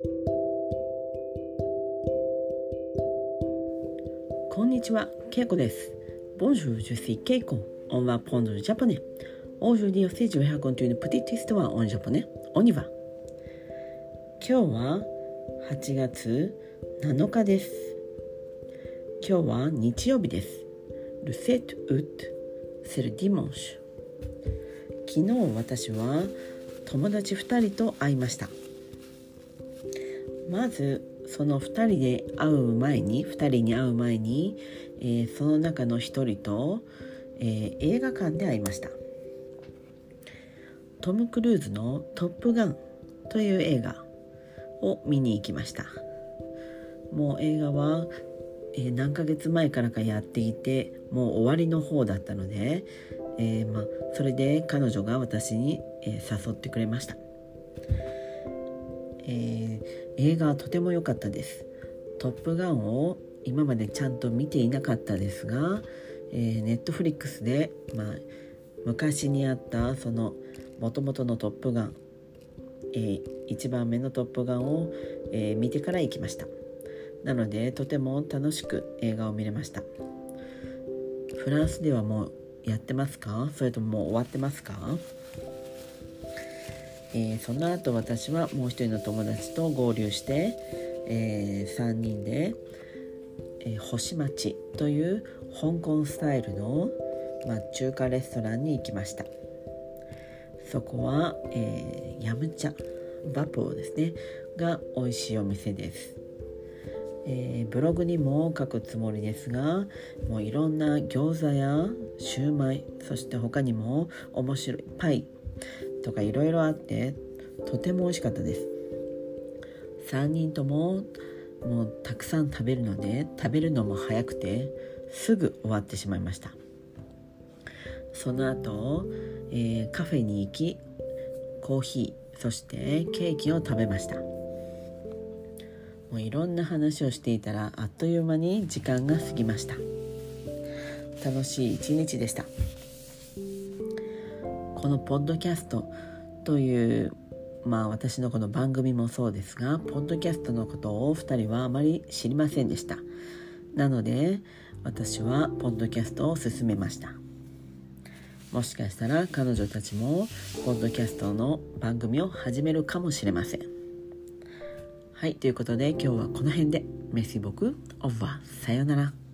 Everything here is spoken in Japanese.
こんにちは、ケイコです。Bonjour, je suis Keiko. On va prendre le japonais. Aujourd'hui aussi, je vais raconter une petite histoire en japonais. On y va. 今日は8月7日です。今日は日曜日です。Le 7 août, c'est le dimanche. 昨日私は友達2人と会いましたまずその2人で会う前に2人に会う前に、えー、その中の1人と、えー、映画館で会いました。トム・クルーズの「トップガン」という映画を見に行きました。もう映画は、えー、何ヶ月前からかやっていてもう終わりの方だったので、えー、まそれで彼女が私に、え、誘ってくれました、えー、映画はとても良かったです「トップガン」を今までちゃんと見ていなかったですが、えー、ネットフリックスで、まあ、昔にあったそのもともとの「トップガン」えー、1番目の「トップガンを」えー、見てから行きました。なのでとても楽しく映画を見れました。フランスではもうやってますか？それとももう終わってますか？えー、その後私はもう一人の友達と合流して、えー、3人で、えー、星町という香港スタイルの、まあ、中華レストランに行きました。そこは、えー、ヤムチャバポーですねが美味しいお店です。えー、ブログにも書くつもりですがもういろんな餃子やシューマイそして他にも面白いパイとかいろいろあってとても美味しかったです。3人とももうたくさん食べるので食べるのも早くてすぐ終わってしまいました。その後、えー、カフェに行きコーヒーそしてケーキを食べました。もういろんな話をしていたらあっという間に時間が過ぎました。楽しい一日でした。このポッドキャストというまあ私のこの番組もそうですがポッドキャストのことを2人はあまり知りませんでしたなので私はポッドキャストを進めましたもしかしたら彼女たちもポッドキャストの番組を始めるかもしれませんはい、ということで今日はこの辺で。メシボク、オーバー、さようなら。